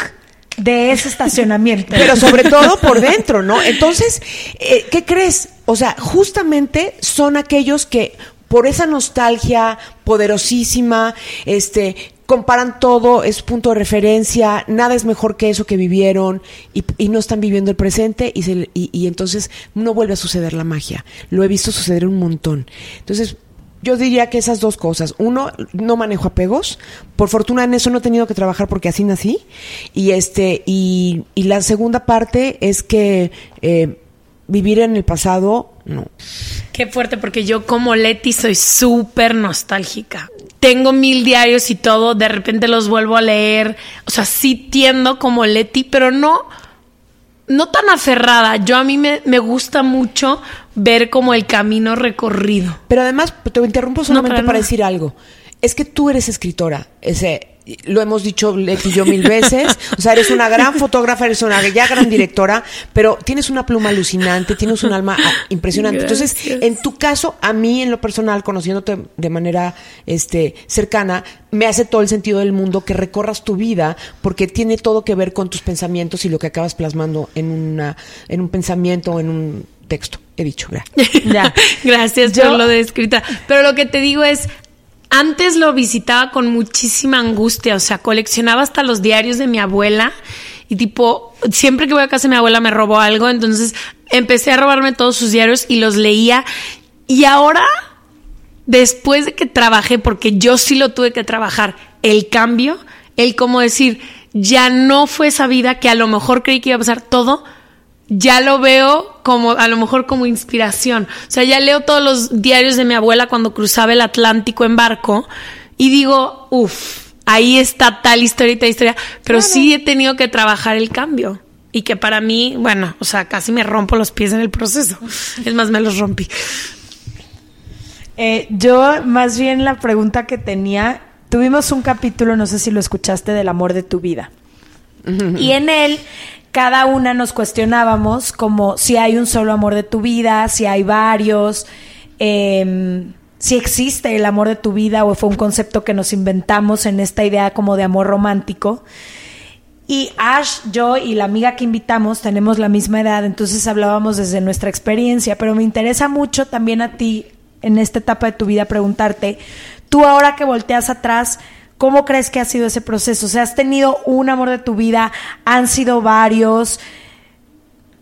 de ese estacionamiento. pero sobre todo por dentro, ¿no? Entonces, eh, ¿qué crees? O sea, justamente son aquellos que por esa nostalgia poderosísima, este, comparan todo, es punto de referencia, nada es mejor que eso que vivieron y, no están viviendo el presente y, se- y, entonces no vuelve a suceder la magia. Lo he visto suceder un montón. Entonces, yo diría que esas dos cosas. Uno, no manejo apegos. Por fortuna en eso no he tenido que trabajar porque así nací. Y este, y, y la segunda parte es que eh, vivir en el pasado, no. Qué fuerte, porque yo como Leti soy súper nostálgica. Tengo mil diarios y todo, de repente los vuelvo a leer. O sea, sí tiendo como Leti, pero no, no tan aferrada. Yo a mí me, me gusta mucho ver como el camino recorrido. Pero además, te interrumpo solamente para para decir algo. Es que tú eres escritora. Ese, lo hemos dicho Leti y yo mil veces. O sea, eres una gran fotógrafa, eres una ya gran directora, pero tienes una pluma alucinante, tienes un alma ah, impresionante. Entonces, en tu caso, a mí en lo personal, conociéndote de manera este, cercana, me hace todo el sentido del mundo que recorras tu vida porque tiene todo que ver con tus pensamientos y lo que acabas plasmando en, una, en un pensamiento o en un texto. He dicho, gracias. Ya. Gracias Yo- por lo de escrita. Pero lo que te digo es, antes lo visitaba con muchísima angustia, o sea, coleccionaba hasta los diarios de mi abuela y tipo, siempre que voy a casa de mi abuela me robó algo, entonces empecé a robarme todos sus diarios y los leía. Y ahora, después de que trabajé, porque yo sí lo tuve que trabajar, el cambio, el como decir, ya no fue esa vida que a lo mejor creí que iba a pasar todo, ya lo veo como a lo mejor como inspiración. O sea, ya leo todos los diarios de mi abuela cuando cruzaba el Atlántico en barco y digo, uff, ahí está tal historia y tal historia, pero sí he tenido que trabajar el cambio. Y que para mí, bueno, o sea, casi me rompo los pies en el proceso. Es más, me los rompí. Eh, yo, más bien, la pregunta que tenía, tuvimos un capítulo, no sé si lo escuchaste, del amor de tu vida. Y en él, cada una nos cuestionábamos como si hay un solo amor de tu vida, si hay varios, eh, si existe el amor de tu vida o fue un concepto que nos inventamos en esta idea como de amor romántico. Y Ash, yo y la amiga que invitamos tenemos la misma edad, entonces hablábamos desde nuestra experiencia, pero me interesa mucho también a ti en esta etapa de tu vida preguntarte, tú ahora que volteas atrás, ¿cómo crees que ha sido ese proceso? O sea, has tenido un amor de tu vida, han sido varios,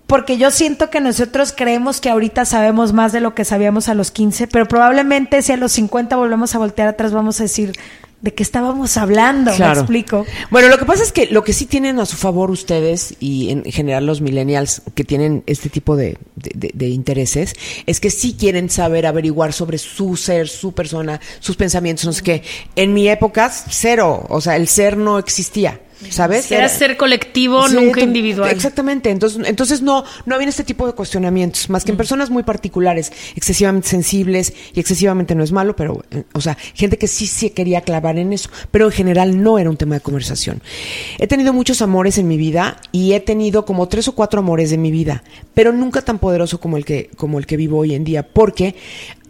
porque yo siento que nosotros creemos que ahorita sabemos más de lo que sabíamos a los 15, pero probablemente si a los 50 volvemos a voltear atrás vamos a decir, ¿de qué estábamos hablando? ¿Me explico? Bueno, lo que pasa es que lo que sí tienen a su favor ustedes y en general los millennials que tienen este tipo de, de intereses es que sí quieren saber averiguar sobre su ser, su persona, sus pensamientos, no sé qué. En mi época, cero, o sea, el ser no existía. ¿Sabes? Era, ser colectivo, nunca individual. Exactamente, entonces, entonces no, no había este tipo de cuestionamientos, más que en mm. personas muy particulares, excesivamente sensibles, y excesivamente no es malo, pero, eh, o sea, gente que sí se quería clavar en eso, pero en general no era un tema de conversación. He tenido muchos amores en mi vida y he tenido como tres o cuatro amores de mi vida, pero nunca tan poderoso como el que, como el que vivo hoy en día, porque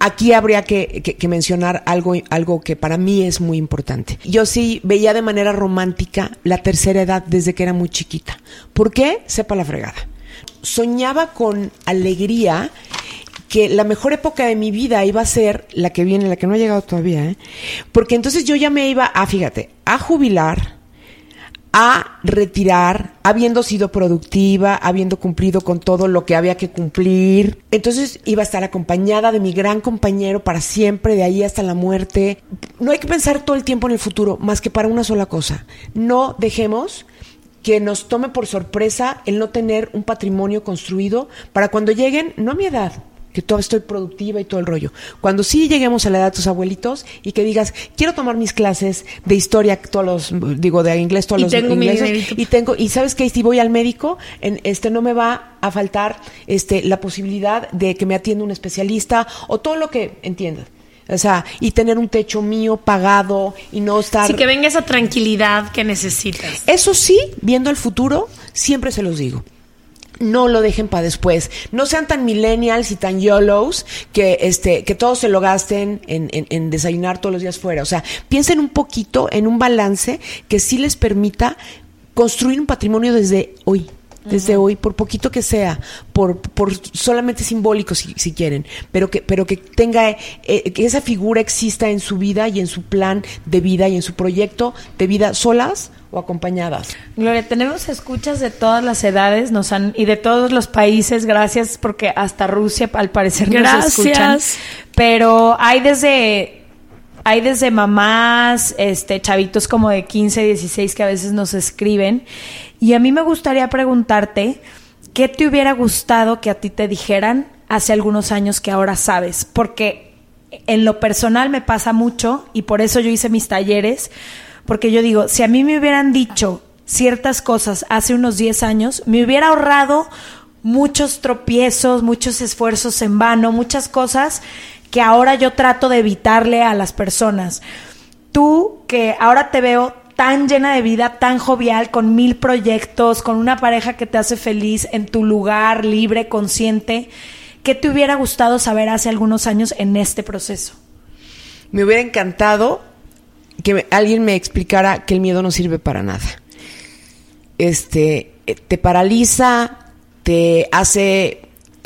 Aquí habría que, mencionar algo, algo que para mí es muy importante. Yo sí veía de manera romántica la tercera edad desde que era muy chiquita. ¿Por qué? Sepa la fregada. Soñaba con alegría que la mejor época de mi vida iba a ser la que viene, la que no ha llegado todavía, ¿eh? porque entonces yo ya me iba a, fíjate, a jubilar, a retirar, habiendo sido productiva, habiendo cumplido con todo lo que había que cumplir. Entonces iba a estar acompañada de mi gran compañero para siempre, de ahí hasta la muerte. No hay que pensar todo el tiempo en el futuro, más que para una sola cosa. No dejemos que nos tome por sorpresa el no tener un patrimonio construido para cuando lleguen, no a mi edad, que todavía estoy productiva y todo el rollo. Cuando sí lleguemos a la edad de tus abuelitos y que digas, quiero tomar mis clases de historia, todos los, digo, de inglés, todos los tengo ingleses, y tengo, y sabes que si voy al médico, en, este no me va a faltar este la posibilidad de que me atienda un especialista o todo lo que entiendas. O sea, y tener un techo mío pagado y no estar... Sí, que venga esa tranquilidad que necesitas. Eso sí, viendo el futuro, siempre se los digo no lo dejen para después. No sean tan millennials y tan YOLOs que, este, que todos se lo gasten en, en, desayunar todos los días fuera. O sea, piensen un poquito en un balance que sí les permita construir un patrimonio desde hoy desde hoy, por poquito que sea, por, por solamente simbólico si, si quieren, pero que, pero que tenga, eh, que esa figura exista en su vida y en su plan de vida y en su proyecto de vida solas o acompañadas. Gloria, tenemos escuchas de todas las edades nos han, y de todos los países, gracias porque hasta Rusia al parecer nos escuchan. Pero hay desde hay desde mamás, este chavitos como de 15, 16 que a veces nos escriben y a mí me gustaría preguntarte qué te hubiera gustado que a ti te dijeran hace algunos años que ahora sabes, porque en lo personal me pasa mucho y por eso yo hice mis talleres porque yo digo, si a mí me hubieran dicho ciertas cosas hace unos 10 años, me hubiera ahorrado muchos tropiezos, muchos esfuerzos en vano, muchas cosas que ahora yo trato de evitarle a las personas. Tú que ahora te veo tan llena de vida, tan jovial, con mil proyectos, con una pareja que te hace feliz en tu lugar, libre, consciente, ¿qué te hubiera gustado saber hace algunos años en este proceso? Me hubiera encantado que alguien me explicara que el miedo no sirve para nada. Este, eh, te paraliza, te hace,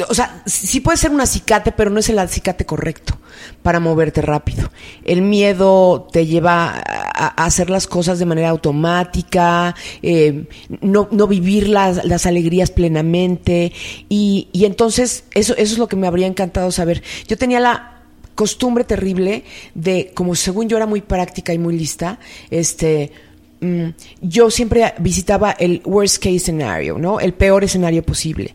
o sea, sí puede ser un acicate, pero no es el acicate correcto para moverte rápido. El miedo te lleva a, hacer las cosas de manera automática, eh, no, no, vivir las, las alegrías plenamente y, y entonces eso, eso es lo que me habría encantado saber. Yo tenía la costumbre terrible de, como según yo era muy práctica y muy lista, este, mm, yo siempre visitaba el worst case scenario, ¿no? El peor escenario posible.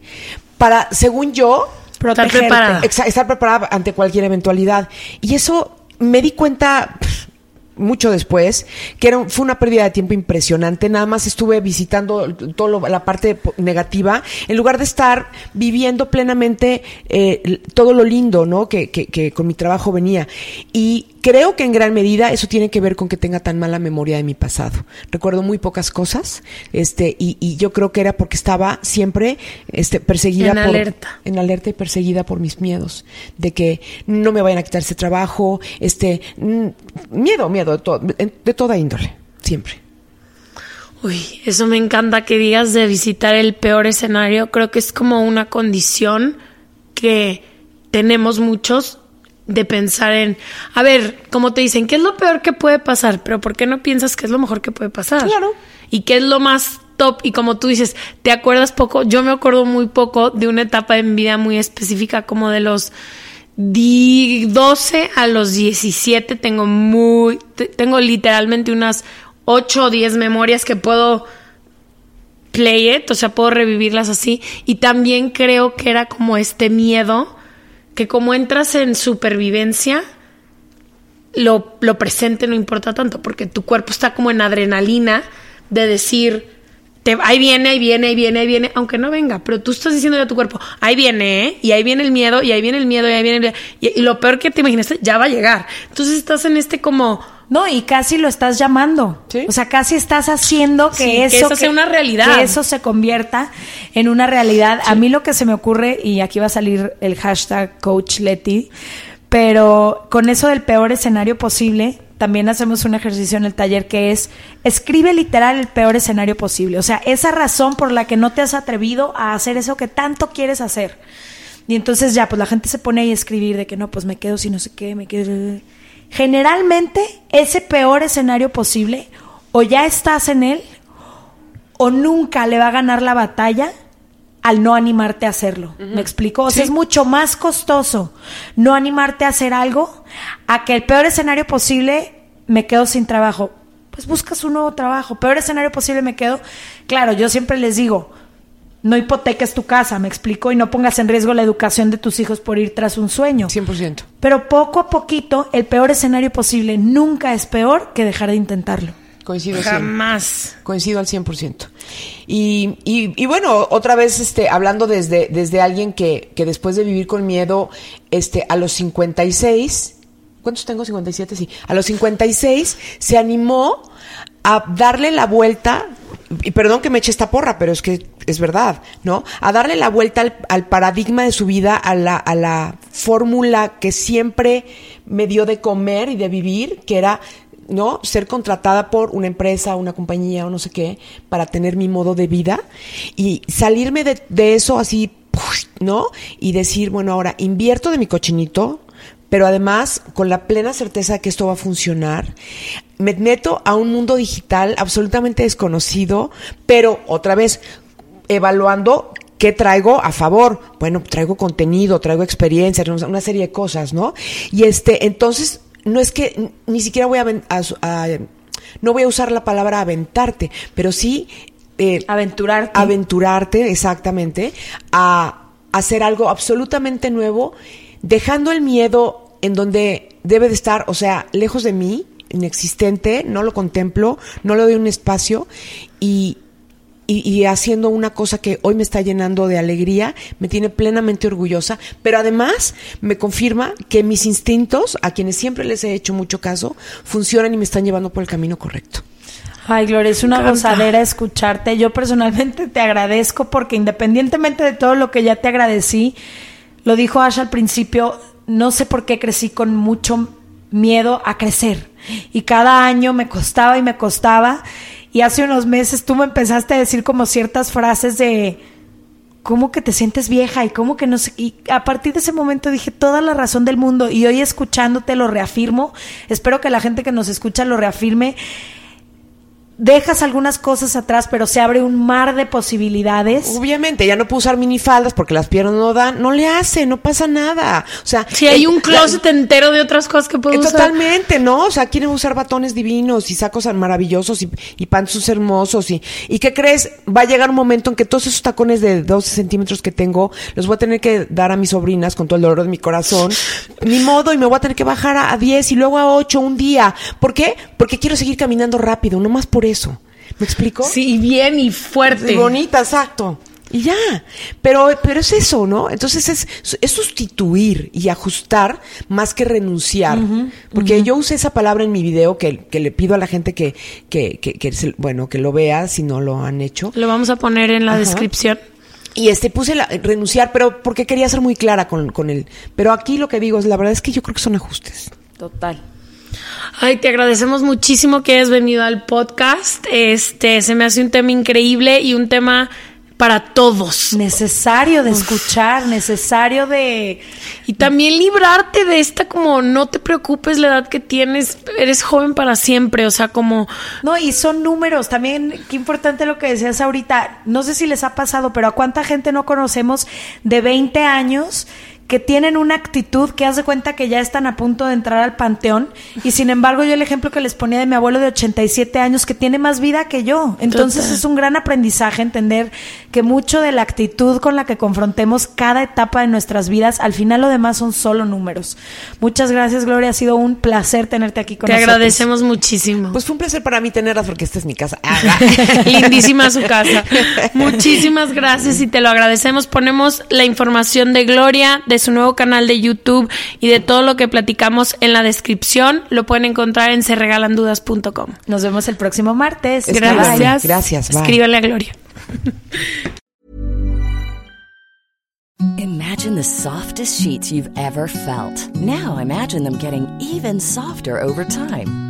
Para, según yo, estar preparada. estar preparada ante cualquier eventualidad. Y eso me di cuenta mucho después, que era, fue una pérdida de tiempo impresionante. Nada más estuve visitando toda la parte negativa, en lugar de estar viviendo plenamente eh, todo lo lindo, ¿no? Que, que, que con mi trabajo venía. Y creo que en gran medida eso tiene que ver con que tenga tan mala memoria de mi pasado. Recuerdo muy pocas cosas, este, y, y yo creo que era porque estaba siempre este, perseguida en por, alerta. en alerta y perseguida por mis miedos, de que no me vayan a quitar ese trabajo, este, mm, miedo, miedo de, de toda índole, siempre. Uy, eso me encanta que digas de visitar el peor escenario. Creo que es como una condición que tenemos muchos de pensar en, a ver, como te dicen, ¿qué es lo peor que puede pasar? Pero ¿por qué no piensas que es lo mejor que puede pasar? Claro. Y qué es lo más top. Y como tú dices, ¿te acuerdas poco? Yo me acuerdo muy poco de una etapa en vida muy específica, como de los 12 a los 17. Tengo muy, tengo literalmente unas 8 o 10 memorias que puedo play it, o sea, puedo revivirlas así. Y también creo que era como este miedo que como entras en supervivencia, lo, lo presente no importa tanto, porque tu cuerpo está como en adrenalina de decir, te, ahí viene, ahí viene, ahí viene, ahí viene, aunque no venga, pero tú estás diciendo a tu cuerpo, ahí viene, ¿eh? y ahí viene el miedo, y ahí viene el miedo, y ahí viene el miedo, y, lo peor que te imaginaste, ya va a llegar. Entonces estás en este como... No, y casi lo estás llamando. O sea, casi estás haciendo que eso, sea una realidad. Que eso se convierta en una realidad. A mí lo que se me ocurre, y aquí va a salir el hashtag Coach Leti, pero con eso del peor escenario posible, también hacemos un ejercicio en el taller que es escribe literal el peor escenario posible. O sea, esa razón por la que no te has atrevido a hacer eso que tanto quieres hacer. Y entonces ya, pues la gente se pone ahí a escribir de que no, pues me quedo si no sé qué, me quedo. Generalmente, ese peor escenario posible, o ya estás en él, o nunca le va a ganar la batalla al no animarte a hacerlo. ¿Me explico? O sea, es mucho más costoso no animarte a hacer algo a que el peor escenario posible me quedo sin trabajo. Pues buscas un nuevo trabajo. Peor escenario posible me quedo. Claro, yo siempre les digo, no hipoteques tu casa, me explico, y no pongas en riesgo la educación de tus hijos por ir tras un sueño. 100%. Pero poco a poquito, el peor escenario posible nunca es peor que dejar de intentarlo. Coincido Jamás. Coincido al 100%. Y, y, y, bueno, otra vez este, hablando desde, desde alguien que, que después de vivir con miedo, este, a los 56, ¿cuántos tengo? 57, sí. A los 56 se animó a darle la vuelta, y perdón que me eche esta porra, pero es que es verdad, ¿no? A darle la vuelta al, al paradigma de su vida, a la, a la fórmula que siempre me dio de comer y de vivir, que era ¿no? Ser contratada por una empresa, una compañía o no sé qué, para tener mi modo de vida y salirme de, de eso así, ¿no? Y decir, bueno, ahora invierto de mi cochinito, pero además con la plena certeza de que esto va a funcionar. Me meto a un mundo digital absolutamente desconocido, pero otra vez evaluando ¿Qué traigo a favor? Bueno, traigo contenido, traigo experiencia, una serie de cosas, ¿no? Y este, entonces no es que ni siquiera voy a, no voy a usar la palabra aventarte, pero sí eh, aventurarte. Aventurarte, exactamente, a hacer algo absolutamente nuevo, dejando el miedo en donde debe de estar, o sea, lejos de mí, inexistente, no lo contemplo, no le doy un espacio y, y, haciendo una cosa que hoy me está llenando de alegría, me tiene plenamente orgullosa, pero además me confirma que mis instintos, a quienes siempre les he hecho mucho caso, funcionan y me están llevando por el camino correcto. Ay, Gloria, es una gozadera escucharte. Yo personalmente te agradezco porque independientemente de todo lo que ya te agradecí, lo dijo Ash al principio, no sé por qué crecí con mucho miedo a crecer. Y cada año me costaba y me costaba. Y hace unos meses tú me empezaste a decir como ciertas frases de cómo que te sientes vieja y cómo que no sé. Y a partir de ese momento dije toda la razón del mundo y hoy escuchándote lo reafirmo. Espero que la gente que nos escucha lo reafirme dejas algunas cosas atrás, pero se abre un mar de posibilidades. Obviamente, ya no puedo usar minifaldas porque las piernas no dan, no le hace, no pasa nada. O sea, si hay un closet entero de otras cosas que puedo usar. Totalmente, ¿no? O sea, quieren usar batones divinos y sacos maravillosos y, y panzos hermosos y, y ¿qué crees? Va a llegar un momento en que todos esos tacones de 12 centímetros que tengo los voy a tener que dar a mis sobrinas con todo el dolor de mi corazón. Ni modo, y me voy a tener que bajar a, a 10 y luego a 8 un día. ¿Por qué? Porque quiero seguir caminando rápido, no más por eso. ¿Me explico? Sí, bien y fuerte. Y bonita, exacto. Y ya. Pero, pero es eso, ¿no? Entonces es, es sustituir y ajustar más que renunciar. Porque yo usé esa palabra en mi video que, que le pido a la gente que, que, que, bueno, que lo vea si no lo han hecho. Lo vamos a poner en la descripción. Y este puse la, renunciar, pero porque quería ser muy clara con, con él. Pero aquí lo que digo es, la verdad es que yo creo que son ajustes. Total. Ay, te agradecemos muchísimo que hayas venido al podcast. Este, se me hace un tema increíble y un tema para todos. Necesario de escuchar, necesario de... Y también librarte de esta como no te preocupes la edad que tienes, eres joven para siempre, o sea, como... No, y son números, también qué importante lo que decías ahorita, no sé si les ha pasado, pero a cuánta gente no conocemos de 20 años que tienen una actitud que hace cuenta que ya están a punto de entrar al panteón y sin embargo yo el ejemplo que les ponía de mi abuelo de 87 años que tiene más vida que yo. Entonces es un gran aprendizaje entender que mucho de la actitud con la que confrontemos cada etapa de nuestras vidas, al final lo demás son solo números. Muchas gracias Gloria, ha sido un placer tenerte aquí con Te nosotros. Te agradecemos muchísimo. Pues fue un placer para mí tenerlas porque esta es mi casa. Lindísima su casa. Muchísimas gracias y te lo agradecemos. Ponemos la información de Gloria, de su nuevo canal de YouTube y de todo lo que platicamos en la descripción. Lo pueden encontrar en serregalandudas.com. Nos vemos el próximo martes. Gracias. Gracias. Bye. Escríbanle a Gloria. Imagine the softest sheets you've ever felt. Now imagine them getting even softer over time.